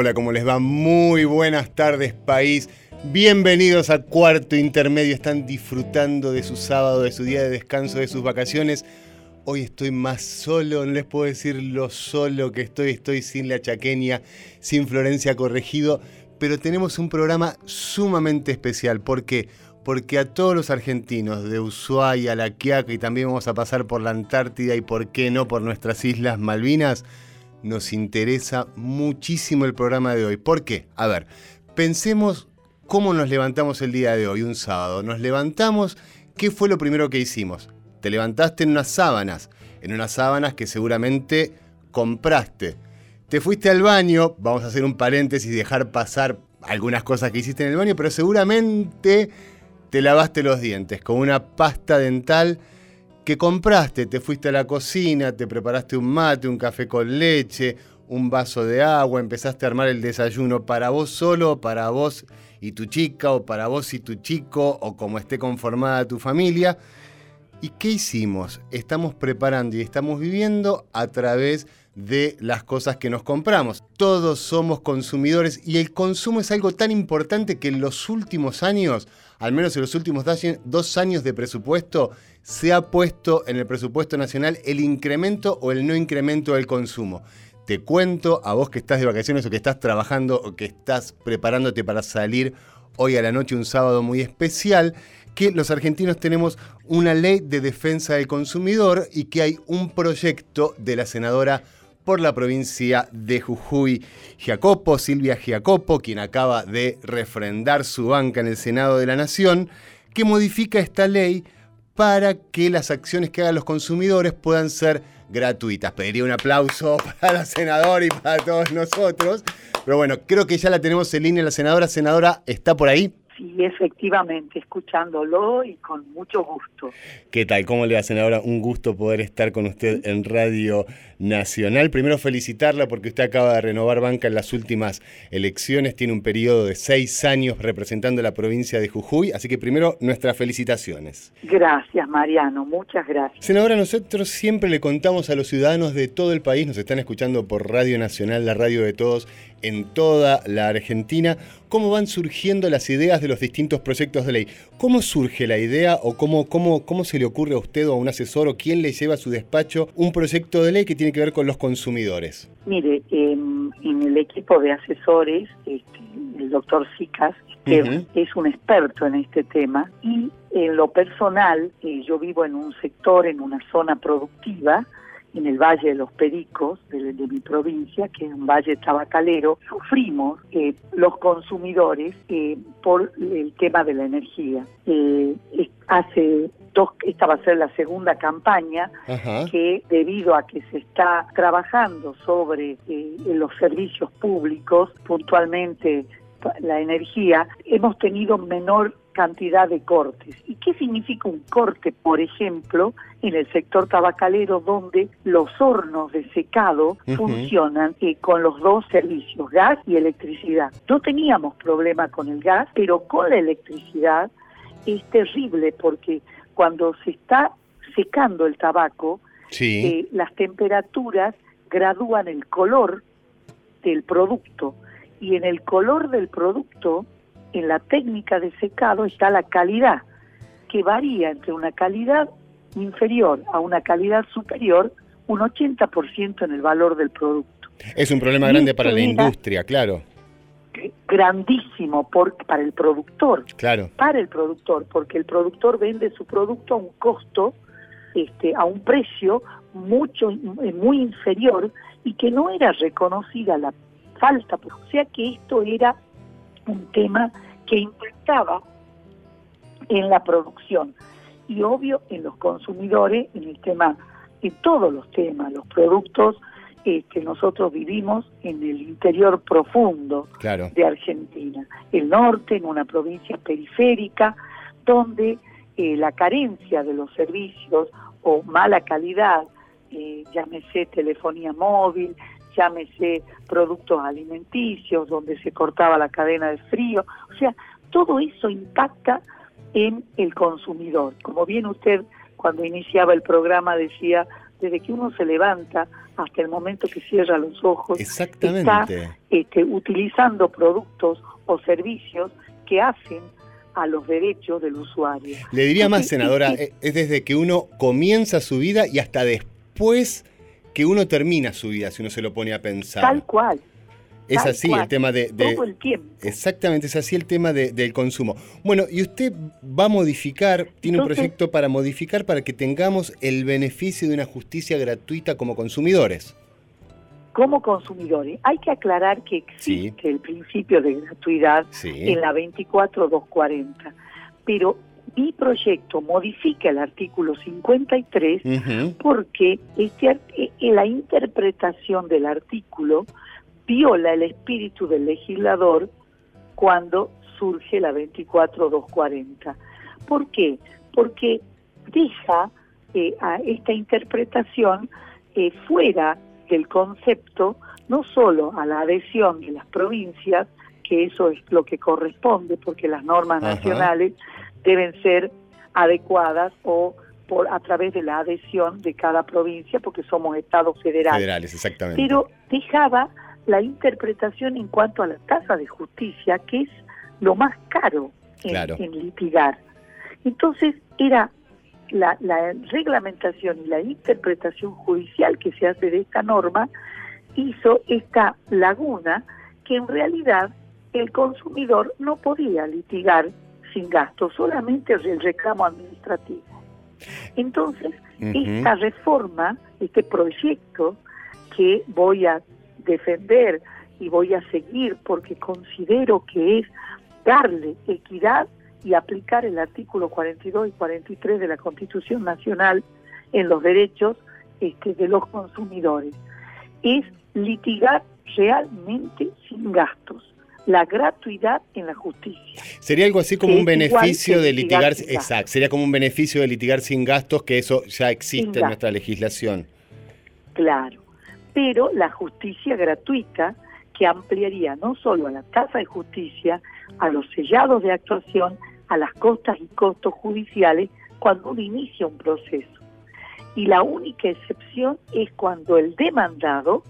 Hola, ¿cómo les va? Muy buenas tardes, país. Bienvenidos a Cuarto Intermedio. Están disfrutando de su sábado, de su día de descanso, de sus vacaciones. Hoy estoy más solo, no les puedo decir lo solo que estoy. Estoy sin la chaqueña, sin Florencia Corregido, pero tenemos un programa sumamente especial. ¿Por qué? Porque a todos los argentinos de Ushuaia, La Quiaca y también vamos a pasar por la Antártida y por qué no por nuestras Islas Malvinas, nos interesa muchísimo el programa de hoy. ¿Por qué? A ver, pensemos cómo nos levantamos el día de hoy, un sábado. Nos levantamos, ¿qué fue lo primero que hicimos? Te levantaste en unas sábanas, en unas sábanas que seguramente compraste. Te fuiste al baño, vamos a hacer un paréntesis y dejar pasar algunas cosas que hiciste en el baño, pero seguramente te lavaste los dientes con una pasta dental que compraste, te fuiste a la cocina, te preparaste un mate, un café con leche, un vaso de agua, empezaste a armar el desayuno para vos solo, para vos y tu chica, o para vos y tu chico, o como esté conformada tu familia. ¿Y qué hicimos? Estamos preparando y estamos viviendo a través de las cosas que nos compramos. Todos somos consumidores y el consumo es algo tan importante que en los últimos años, al menos en los últimos dos años de presupuesto, se ha puesto en el presupuesto nacional el incremento o el no incremento del consumo. Te cuento a vos que estás de vacaciones o que estás trabajando o que estás preparándote para salir hoy a la noche un sábado muy especial, que los argentinos tenemos una ley de defensa del consumidor y que hay un proyecto de la senadora por la provincia de Jujuy, Giacopo, Silvia Giacopo, quien acaba de refrendar su banca en el Senado de la Nación, que modifica esta ley para que las acciones que hagan los consumidores puedan ser gratuitas. Pediría un aplauso para la senadora y para todos nosotros. Pero bueno, creo que ya la tenemos en línea la senadora. Senadora, ¿está por ahí? Sí, efectivamente, escuchándolo y con mucho gusto. ¿Qué tal? ¿Cómo le va, senadora? Un gusto poder estar con usted en Radio Nacional. Primero felicitarla porque usted acaba de renovar banca en las últimas elecciones, tiene un periodo de seis años representando la provincia de Jujuy, así que primero nuestras felicitaciones. Gracias, Mariano, muchas gracias. Senadora, nosotros siempre le contamos a los ciudadanos de todo el país, nos están escuchando por Radio Nacional, la radio de todos, en toda la Argentina, cómo van surgiendo las ideas de los distintos proyectos de ley. ¿Cómo surge la idea o cómo, cómo, cómo se le ocurre a usted o a un asesor o quién le lleva a su despacho un proyecto de ley que tiene que ver con los consumidores? Mire, en el equipo de asesores, este, el doctor Sicas, que es un experto en este tema, y en lo personal, eh, yo vivo en un sector, en una zona productiva, en el Valle de los Pericos, de, mi provincia, que es un valle tabacalero, sufrimos eh, los consumidores eh, por el tema de la energía. Eh, hace dos, esta va a ser la segunda campaña que debido a que se está trabajando sobre los servicios públicos, puntualmente la energía, hemos tenido menor cantidad de cortes. ¿Y qué significa un corte, por ejemplo, en el sector tabacalero donde los hornos de secado funcionan eh, con los dos servicios, gas y electricidad? No teníamos problema con el gas, pero con la electricidad es terrible porque cuando se está secando el tabaco, eh, las temperaturas gradúan el color del producto y en el color del producto en la técnica de secado está la calidad, que varía entre una calidad inferior a una calidad superior un 80% en el valor del producto. Es un problema grande para la industria, claro. Grandísimo por, para el productor. Claro. Para el productor, porque el productor vende su producto a un costo, este, a un precio mucho muy inferior y que no era reconocida la falta, o sea que esto era un tema que impactaba en la producción y obvio en los consumidores, en el tema, en todos los temas, los productos que este, nosotros vivimos en el interior profundo de Argentina, el norte, en una provincia periférica, donde eh, la carencia de los servicios o mala calidad, eh, llámese telefonía móvil, llámese productos alimenticios, donde se cortaba la cadena de frío, o sea, todo eso impacta en el consumidor. Como bien usted cuando iniciaba el programa decía, desde que uno se levanta hasta el momento que cierra los ojos, está este, utilizando productos o servicios que hacen a los derechos del usuario. Le diría más, senadora, eh, es desde que uno comienza su vida y hasta después que uno termina su vida, si uno se lo pone a pensar. Tal cual. Es así el tema de, Todo el tiempo. Exactamente, es así el tema del consumo. Bueno, y usted va a modificar, tiene un proyecto para modificar para que tengamos el beneficio de una justicia gratuita como consumidores. Como consumidores. Hay que aclarar que existe el principio de gratuidad en la 24240, pero mi proyecto modifica el artículo 53 porque este, eh, la interpretación del artículo viola el espíritu del legislador cuando surge la 24240. ¿Por qué? Porque deja eh, a esta interpretación eh, fuera del concepto no solo a la adhesión de las provincias, que eso es lo que corresponde, porque las normas nacionales deben ser adecuadas o por a través de la adhesión de cada provincia, porque somos estados federales. Federales, exactamente. Pero dejaba la interpretación en cuanto a la tasa de justicia, que es lo más caro en, litigar. Entonces era la, la, reglamentación y la interpretación judicial que se hace de esta norma hizo esta laguna que en realidad el consumidor no podía litigar sin gasto, solamente el reclamo administrativo. Entonces, esta reforma, este proyecto que voy a defender y voy a seguir porque considero que es darle equidad y aplicar el artículo 42 y 43 de la Constitución Nacional en los derechos este, de los consumidores. Es litigar realmente sin gastos la gratuidad en la justicia. Sería algo así como un beneficio de litigar, exacto, sería como un beneficio de litigar sin gastos, que eso ya existe en nuestra legislación. Claro, pero la justicia gratuita que ampliaría no solo a la tasa de justicia, a los sellados de actuación, a las costas y costos judiciales cuando uno inicia un proceso. Y la única excepción es cuando el demandado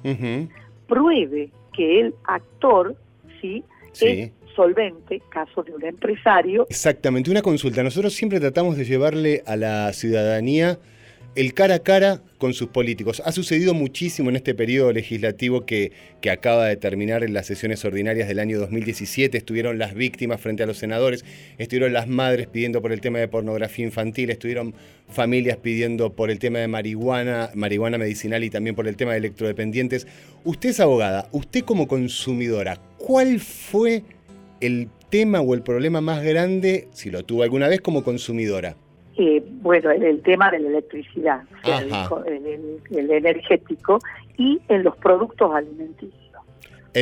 pruebe que el actor ¿sí? es solvente, caso de un empresario. Exactamente, una consulta. Nosotros siempre tratamos de llevarle a la ciudadanía el cara a cara con sus políticos. Ha sucedido muchísimo en este periodo legislativo que, acaba de terminar en las sesiones ordinarias del año 2017. Estuvieron las víctimas frente a los senadores, estuvieron las madres pidiendo por el tema de pornografía infantil, estuvieron familias pidiendo por el tema de marihuana, marihuana medicinal y también por el tema de electrodependientes. Usted es abogada, usted como consumidora, ¿cuál fue el tema o el problema más grande, si lo tuvo alguna vez como consumidora? Eh, bueno, en el tema de la electricidad, el, energético y en los productos alimenticios.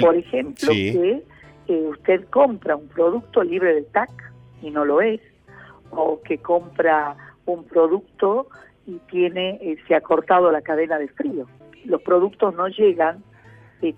Por ejemplo, que eh, usted compra un producto libre de TAC y no lo es, o que compra un producto y tiene eh, se ha cortado la cadena de frío. Los productos no llegan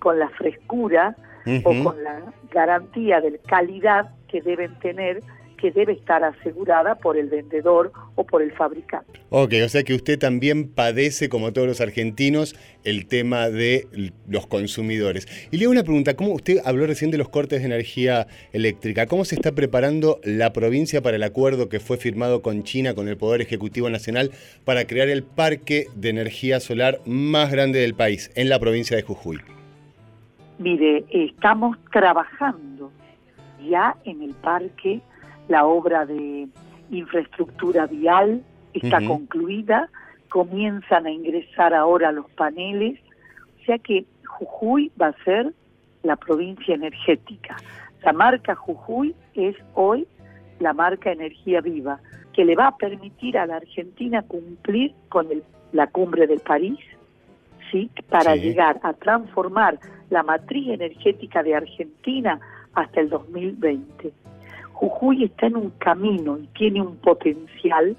con la frescura o con la garantía de calidad que deben tener que debe estar asegurada por el vendedor o por el fabricante. Ok, o sea que usted también padece, como todos los argentinos, el tema de los consumidores. Y le hago una pregunta, ¿cómo usted habló recién de los cortes de energía eléctrica? ¿Cómo se está preparando la provincia para el acuerdo que fue firmado con China, con el Poder Ejecutivo Nacional, para crear el parque de energía solar más grande del país, en la provincia de Jujuy? Mire, estamos trabajando ya en el parque la obra de infraestructura vial está concluida, comienzan a ingresar ahora los paneles, o sea que Jujuy va a ser la provincia energética. La marca Jujuy es hoy la marca Energía Viva, que le va a permitir a la Argentina cumplir con la cumbre del París, ¿sí? para llegar a transformar la matriz energética de Argentina hasta el 2020. Jujuy está en un camino y tiene un potencial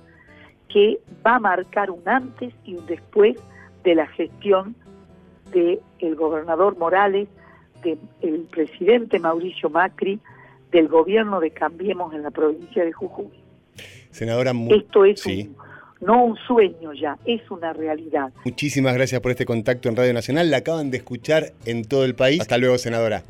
que va a marcar un antes y un después de la gestión del el gobernador Morales, del presidente Mauricio Macri, del gobierno de Cambiemos en la provincia de Jujuy. Senadora, esto es no un sueño ya, es una realidad. Muchísimas gracias por este contacto en Radio Nacional. La acaban de escuchar en todo el país. Hasta luego, senadora.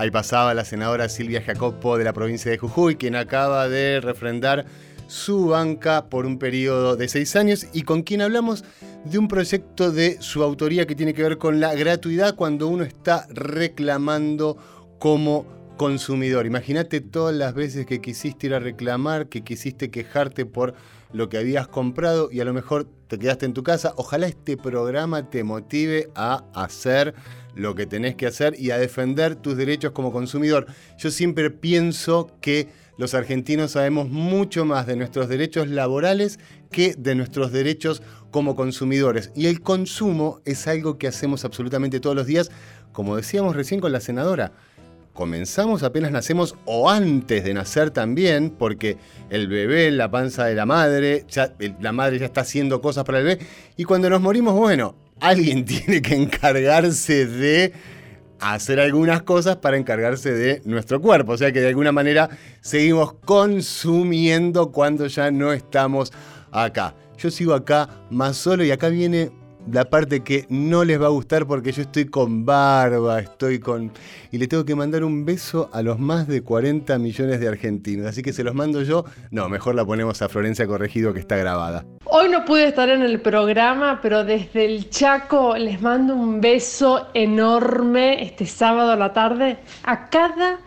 Ahí pasaba la senadora Silvia Jacopo de la provincia de Jujuy, quien acaba de refrendar su banca por un periodo de seis años y con quien hablamos de un proyecto de su autoría que tiene que ver con la gratuidad cuando uno está reclamando como consumidor. Imagínate todas las veces que quisiste ir a reclamar, que quisiste quejarte por lo que habías comprado y a lo mejor te quedaste en tu casa. Ojalá este programa te motive a hacer lo que tenés que hacer y a defender tus derechos como consumidor. Yo siempre pienso que los argentinos sabemos mucho más de nuestros derechos laborales que de nuestros derechos como consumidores. Y el consumo es algo que hacemos absolutamente todos los días, como decíamos recién con la senadora. Comenzamos apenas nacemos o antes de nacer también, porque el bebé la panza de la madre, la madre ya está haciendo cosas para el bebé, y cuando nos morimos, bueno, alguien tiene que encargarse de hacer algunas cosas para encargarse de nuestro cuerpo. O sea que de alguna manera seguimos consumiendo cuando ya no estamos acá. Yo sigo acá más solo y acá viene la parte que no les va a gustar porque yo estoy con barba, estoy con... Y le tengo que mandar un beso a los más de 40 millones de argentinos. Así que se los mando yo. No, mejor la ponemos a Florencia Corregido que está grabada. Hoy no pude estar en el programa, pero desde el Chaco les mando un beso enorme este sábado a la tarde a cada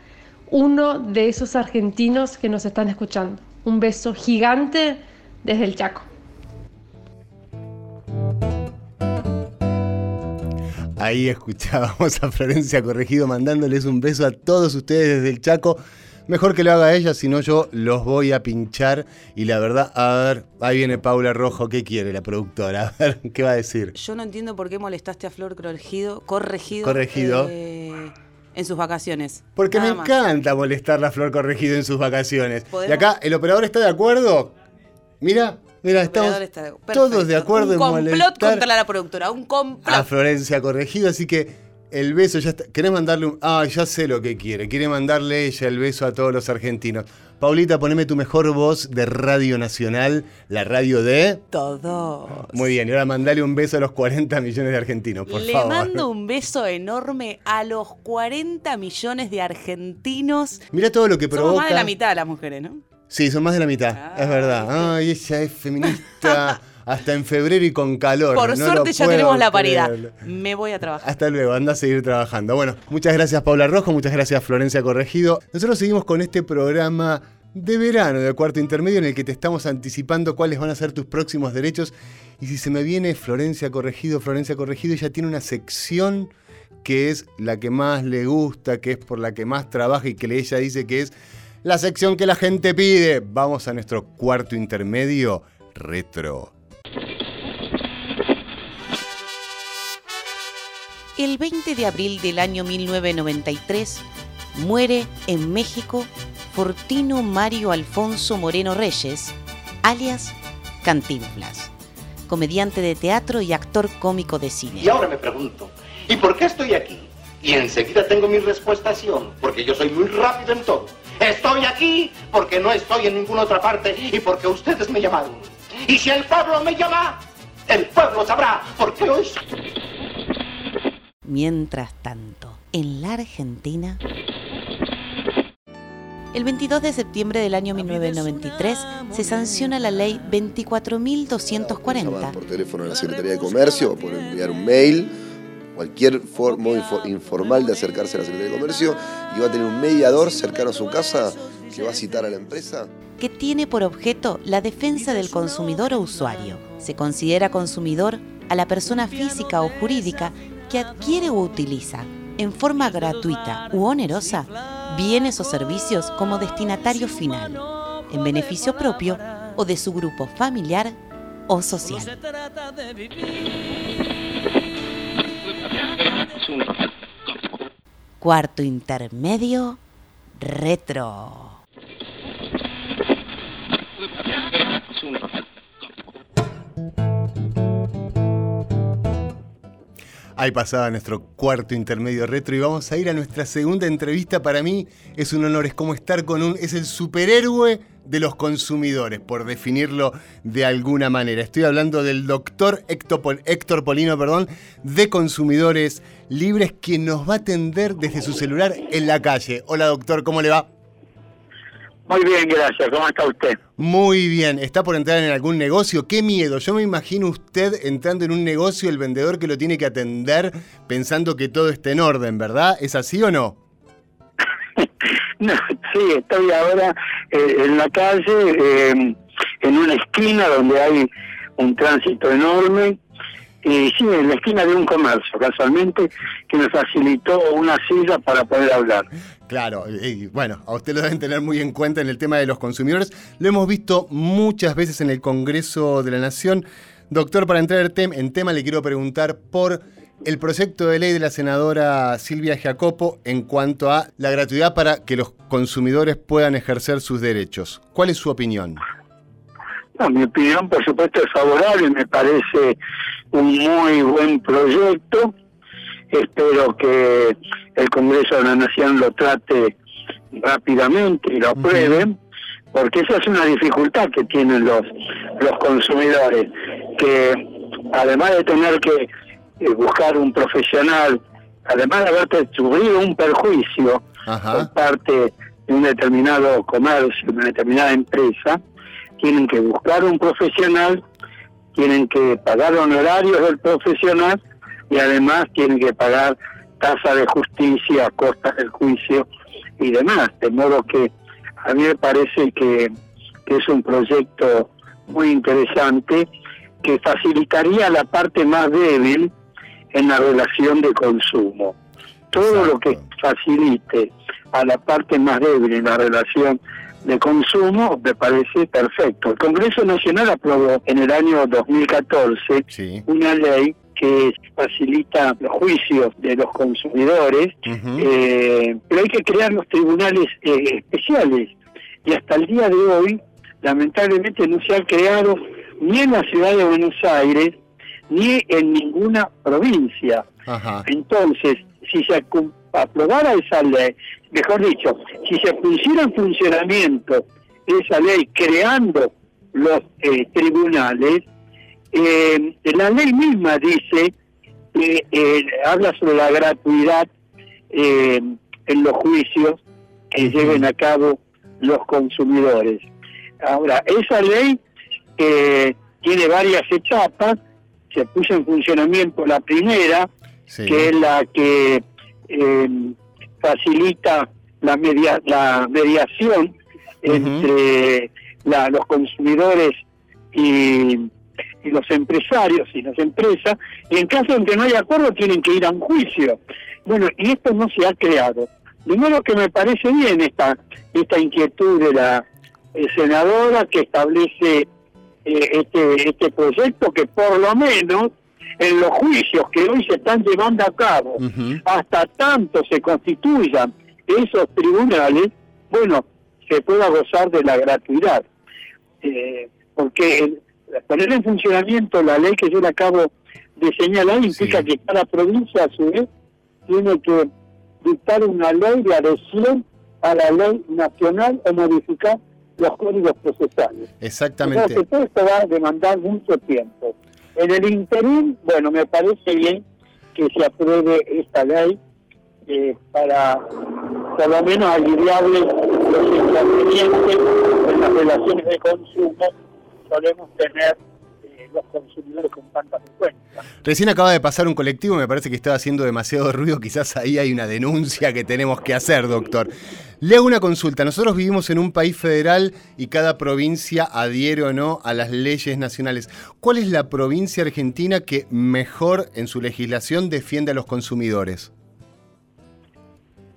uno de esos argentinos que nos están escuchando. Un beso gigante desde el Chaco. Ahí escuchábamos a Florencia Corregido mandándoles un beso a todos ustedes desde el Chaco. Mejor que lo haga ella, si no yo los voy a pinchar. Y la verdad, a ver, ahí viene Paula Rojo, ¿qué quiere la productora? A ver, ¿qué va a decir? Yo no entiendo por qué molestaste a Flor Corregido, corregido. Corregido. Eh, en sus vacaciones. Porque me encanta molestar a Flor Corregido en sus vacaciones. Y acá, ¿el operador está de acuerdo? Mira, Mira, estamos todos de acuerdo un complot contra la productora, un complot. A Florencia Corregido, así que el beso ya está. ¿Querés mandarle un.? Ah, ya sé lo que quiere. Quiere mandarle ella el beso a todos los argentinos. Paulita, poneme tu mejor voz de Radio Nacional, la radio de. Todos. Muy bien, y ahora mandale un beso a los 40 millones de argentinos, por Le favor. Le mando un beso enorme a los 40 millones de argentinos. Mira todo lo que provoca. Somos más de la mitad de las mujeres, ¿no? Sí, son más de la mitad, es verdad. Ay, ella es feminista hasta en febrero y con calor. Por suerte ya tenemos la paridad. Me voy a trabajar. Hasta luego, anda a seguir trabajando. Bueno, muchas gracias Paula Rojo, muchas gracias Florencia Corregido. Nosotros seguimos con este programa de verano de cuarto intermedio en el que te estamos anticipando cuáles van a ser tus próximos derechos. Y si se me viene Florencia Corregido, Florencia Corregido ya tiene una sección que es la que más le gusta, que es por la que más trabaja y que ella dice que es la sección que la gente pide. Vamos a nuestro cuarto intermedio retro. El 20 de abril del año 1993 muere en México Fortino Mario Alfonso Moreno Reyes, alias Cantinflas, comediante de teatro y actor cómico de cine. Y ahora me pregunto, ¿y por qué estoy aquí? Y enseguida tengo mi respuesta, porque yo soy muy rápido en todo. Estoy aquí porque no estoy en ninguna otra parte y porque ustedes me llamaron. Y si el pueblo me llama, el pueblo sabrá por qué lo hizo. Mientras tanto, en la Argentina... El 22 de septiembre del año 1993 se sanciona la ley 24.240. Por teléfono a la Secretaría de Comercio o por enviar un mail cualquier modo informal de acercarse a la Secretaría de Comercio y va a tener un mediador cercano a su casa que va a citar a la empresa. Que tiene por objeto la defensa del consumidor o usuario. Se considera consumidor a la persona física o jurídica que adquiere o utiliza, en forma gratuita u onerosa, bienes o servicios como destinatario final, en beneficio propio o de su grupo familiar o social. Cuarto intermedio retro. Ahí pasaba nuestro cuarto intermedio retro y vamos a ir a nuestra segunda entrevista. Para mí es un honor, es como estar con un, es el superhéroe de los consumidores, por definirlo de alguna manera. Estoy hablando del doctor Héctor Polino, perdón, de Consumidores Libres, quien nos va a atender desde su celular en la calle. Hola doctor, ¿cómo le va? Muy bien, gracias. ¿Cómo está usted? Muy bien. ¿Está por entrar en algún negocio? ¡Qué miedo! Yo me imagino usted entrando en un negocio, el vendedor que lo tiene que atender pensando que todo está en orden, ¿verdad? ¿Es así o no? no sí, estoy ahora eh, en la calle, eh, en una esquina donde hay un tránsito enorme y sí, en la esquina de un comercio, casualmente, que me facilitó una silla para poder hablar. Claro, y bueno, a usted lo deben tener muy en cuenta en el tema de los consumidores. Lo hemos visto muchas veces en el Congreso de la Nación. Doctor, para entrar en tema, le quiero preguntar por el proyecto de ley de la senadora Silvia Jacopo en cuanto a la gratuidad para que los consumidores puedan ejercer sus derechos. ¿Cuál es su opinión? Mi opinión, por supuesto, es favorable. Me parece un muy buen proyecto. Espero que el Congreso de la Nación lo trate rápidamente y lo apruebe, porque esa es una dificultad que tienen los, los consumidores, que además de tener que eh, buscar un profesional, además de haber sufrido un perjuicio por parte de un determinado comercio, una determinada empresa, tienen que buscar un profesional tienen que pagar honorarios del profesional y además tienen que pagar tasa de justicia, costas del juicio y demás. De modo que a mí me parece que, es un proyecto muy interesante que facilitaría la parte más débil en la relación de consumo. Todo lo que facilite a la parte más débil en la relación de consumo me parece perfecto. El Congreso Nacional aprobó en el año 2014 una ley que facilita los juicios de los consumidores, eh, pero hay que crear los tribunales eh, especiales. Y hasta el día de hoy, lamentablemente, no se ha creado ni en la ciudad de Buenos Aires, ni en ninguna provincia. Entonces, si se aprobara esa ley, mejor dicho, si se pusiera en funcionamiento esa ley creando los eh, tribunales, eh, la ley misma dice, que eh, habla sobre la gratuidad en los juicios que lleven a cabo los consumidores. Ahora, esa ley tiene varias etapas, se puso en funcionamiento la primera, que es la que facilita la, media, la mediación entre los consumidores y, y, los empresarios y las empresas, y en caso de que no haya acuerdo tienen que ir a un juicio. Bueno, y esto no se ha creado. De modo que me parece bien esta, esta inquietud de la eh, senadora que establece eh, este, este proyecto que por lo menos en los juicios que hoy se están llevando a cabo, hasta tanto se constituyan esos tribunales, bueno, se pueda gozar de la gratuidad. Eh, porque poner en funcionamiento la ley que yo le acabo de señalar implica que cada provincia a su vez tiene que dictar una ley de adhesión a la ley nacional o modificar los códigos procesales. Exactamente. Entonces, todo esto va a demandar mucho tiempo. En el interín, bueno, me parece bien que se apruebe esta ley eh, para por lo menos aliviarle los inconvenientes en las relaciones de consumo. Solemos tener los consumidores con tanta frecuencia. Recién acaba de pasar un colectivo, me parece que estaba haciendo demasiado ruido, quizás ahí hay una denuncia que tenemos que hacer, doctor. Le hago una consulta, nosotros vivimos en un país federal y cada provincia adhiere o no a las leyes nacionales. ¿Cuál es la provincia argentina que mejor en su legislación defiende a los consumidores?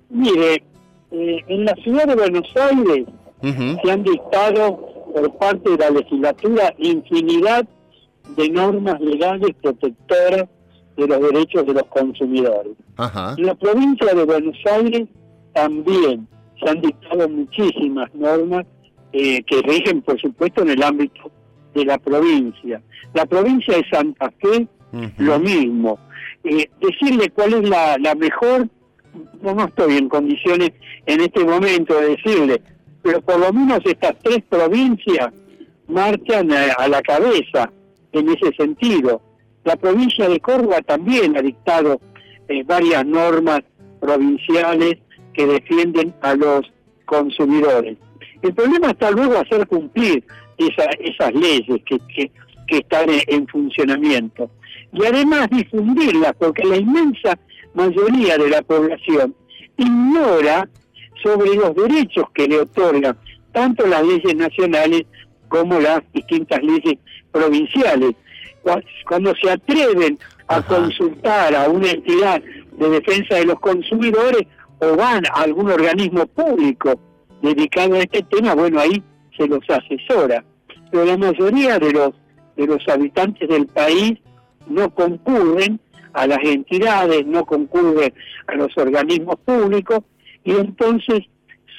Mire, eh, en la ciudad de Buenos Aires se han dictado por parte de la legislatura infinidad de normas legales protectoras de los derechos de los consumidores. En la provincia de Buenos Aires también se han dictado muchísimas normas eh, que rigen, por supuesto, en el ámbito de la provincia. La provincia de Santa Fe, lo mismo. Eh, decirle cuál es la, la mejor, no, no estoy en condiciones en este momento de decirle, pero por lo menos estas tres provincias marchan a, la cabeza en ese sentido. La provincia de Córdoba también ha dictado eh, varias normas provinciales que defienden a los consumidores. El problema está luego hacer cumplir esas leyes que, que, están en, funcionamiento y además difundirlas, porque la inmensa mayoría de la población ignora sobre los derechos que le otorgan tanto las leyes nacionales como las distintas leyes provinciales. Cuando se atreven a consultar a una entidad de defensa de los consumidores o van a algún organismo público dedicado a este tema, bueno, ahí se los asesora. Pero la mayoría de los, de los habitantes del país no concurren a las entidades, no concurren a los organismos públicos y entonces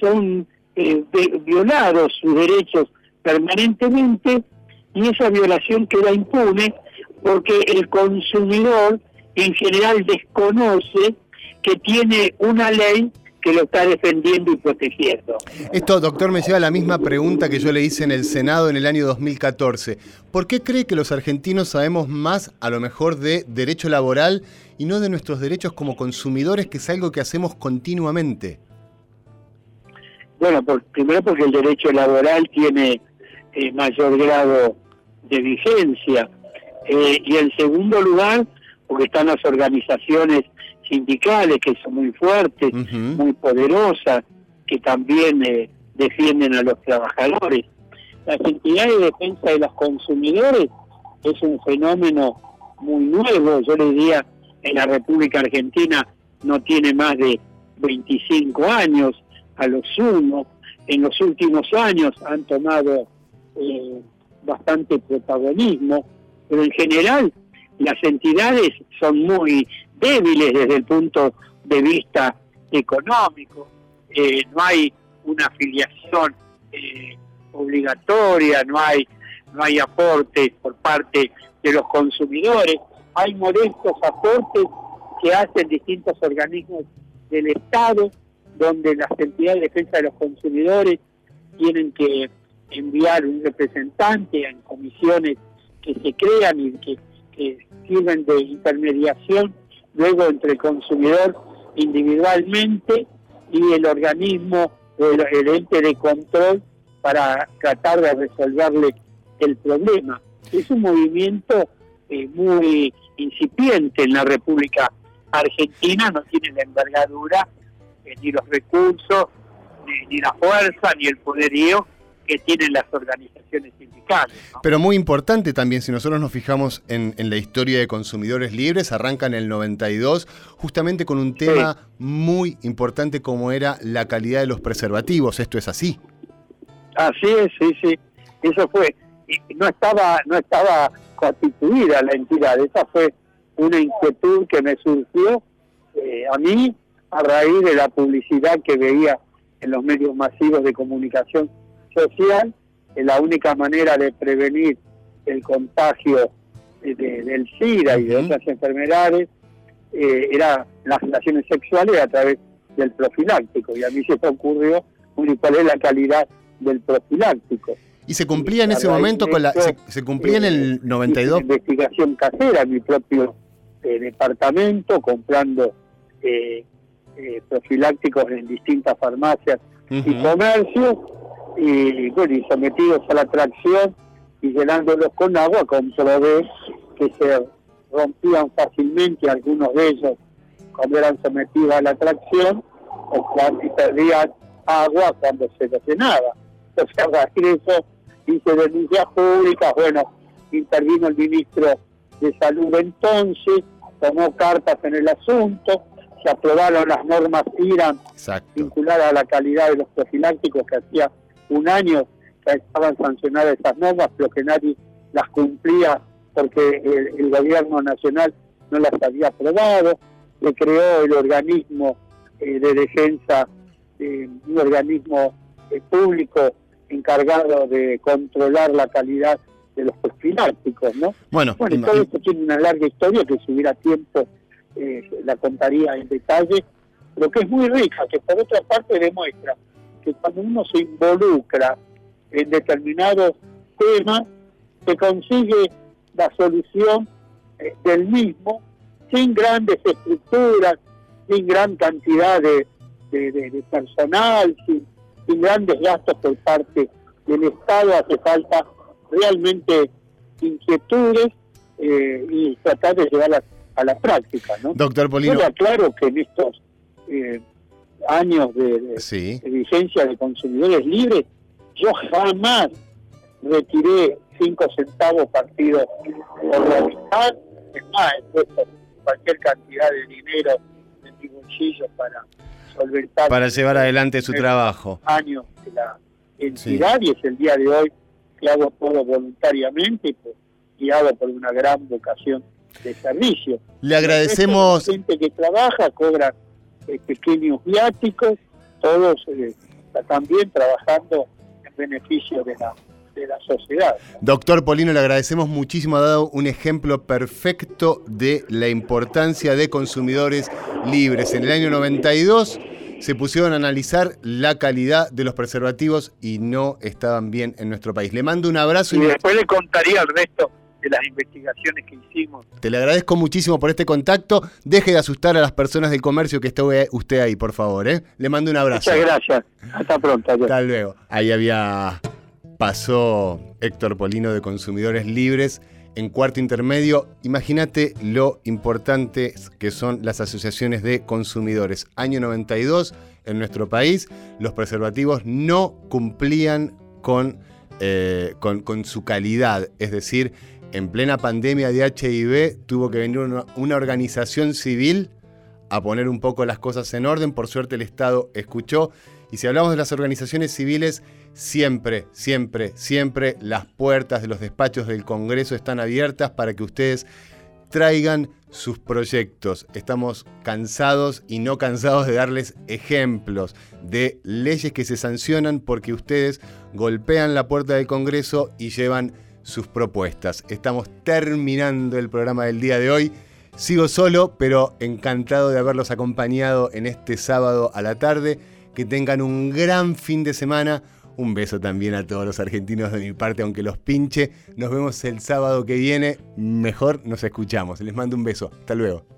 son eh, violados sus derechos permanentemente y esa violación queda impune porque el consumidor en general desconoce que tiene una ley que lo está defendiendo y protegiendo. Esto, doctor, me lleva a la misma pregunta que yo le hice en el Senado en el año 2014. ¿Por qué cree que los argentinos sabemos más, a lo mejor, de derecho laboral y no de nuestros derechos como consumidores, que es algo que hacemos continuamente? Bueno, primero porque el derecho laboral tiene eh, mayor grado de vigencia eh, y en segundo lugar porque están las organizaciones sindicales que son muy fuertes, muy poderosas, que también eh, defienden a los trabajadores. Las entidades de defensa de los consumidores es un fenómeno muy nuevo, yo le diría, en la República Argentina no tiene más de 25 años, a lo sumo. En los últimos años han tomado eh, bastante protagonismo, pero en general las entidades son muy débiles desde el punto de vista económico. Eh, no hay una afiliación eh, obligatoria, no hay no hay aportes por parte de los consumidores, hay modestos aportes que hacen distintos organismos del Estado, donde las entidades de defensa de los consumidores tienen que enviar un representante en comisiones que se crean y que, sirven de intermediación luego entre el consumidor individualmente y el organismo el, el ente de control para tratar de resolverle el problema. Es un movimiento eh, muy incipiente en la República Argentina, no tiene la envergadura eh, ni los recursos, ni, la fuerza, ni el poderío que tienen las organizaciones sindicales. Pero muy importante también, si nosotros nos fijamos en, la historia de consumidores libres, arranca en el 92 justamente con un tema muy importante como era la calidad de los preservativos. ¿Esto es así? Así es, sí, sí. Eso fue. No estaba, no estaba constituida la entidad. Esa fue una inquietud que me surgió eh, a mí a raíz de la publicidad que veía en los medios masivos de comunicación social, que la única manera de prevenir el contagio del SIDA y de otras enfermedades eh, era las relaciones sexuales a través del profiláctico. Y a mí se me ocurrió cuál es la calidad del profiláctico. ¿Y se cumplía en ese momento con la... Se, cumplía en el 92? Eh, investigación casera en mi propio eh, departamento, comprando eh, profilácticos en distintas farmacias y comercios, y bueno, y sometidos a la tracción y llenándolos con agua, comprobé que se rompían fácilmente algunos de ellos cuando eran sometidos a la tracción o cuando perdían agua cuando se los llenaba. Entonces, a raíz de eso hice denuncias públicas, bueno, intervino el ministro de Salud entonces, tomó cartas en el asunto, se aprobaron las normas IRAN vinculadas a la calidad de los profilácticos que hacía un año que estaban sancionadas esas normas, pero que nadie las cumplía porque el, gobierno nacional no las había aprobado, le creó el organismo eh, de defensa, eh, un organismo eh, público encargado de controlar la calidad de los profilácticos, ¿no? Bueno, bueno todo esto tiene una larga historia que si hubiera tiempo la contaría en detalle, pero que es muy rica, que por otra parte demuestra que cuando uno se involucra en determinados temas, se consigue la solución del mismo sin grandes estructuras, sin gran cantidad de, personal, sin, grandes gastos por parte del Estado, hace falta realmente inquietudes eh, y tratar de llevarlas a la práctica. ¿no? Doctor Polino. Yo claro que en estos eh, años de, vigencia de consumidores libres, yo jamás retiré cinco centavos partidos por la mitad, es más, cualquier cantidad de dinero en mi bolsillo para solventar. Para llevar adelante su trabajo. Años de la entidad y es el día de hoy que hago todo voluntariamente, pues, guiado por una gran vocación de servicio. Le agradecemos. La gente que trabaja cobra eh, pequeños viáticos, todos eh, también trabajando en beneficio de la de la sociedad. Doctor Polino, le agradecemos muchísimo, ha dado un ejemplo perfecto de la importancia de consumidores libres. En el año 92 se pusieron a analizar la calidad de los preservativos y no estaban bien en nuestro país. Le mando un abrazo. Y, después le contaría el resto de las investigaciones que hicimos. Te le agradezco muchísimo por este contacto. Deje de asustar a las personas del comercio que esté usted ahí, por favor. ¿eh? Le mando un abrazo. Muchas gracias. Hasta pronto. Hasta luego. Ahí había pasó Héctor Polino de Consumidores Libres en cuarto intermedio. Imagínate lo importante que son las asociaciones de consumidores. Año 92, en nuestro país, los preservativos no cumplían con, eh, con, con su calidad. Es decir, en plena pandemia de HIV tuvo que venir una, organización civil a poner un poco las cosas en orden. Por suerte el Estado escuchó. Y si hablamos de las organizaciones civiles, Siempre, siempre, siempre las puertas de los despachos del Congreso están abiertas para que ustedes traigan sus proyectos. Estamos cansados y no cansados de darles ejemplos de leyes que se sancionan porque ustedes golpean la puerta del Congreso y llevan sus propuestas. Estamos terminando el programa del día de hoy. Sigo solo, pero encantado de haberlos acompañado en este sábado a la tarde. Que tengan un gran fin de semana un beso también a todos los argentinos de mi parte, aunque los pinche. Nos vemos el sábado que viene. Mejor nos escuchamos. Les mando un beso. Hasta luego.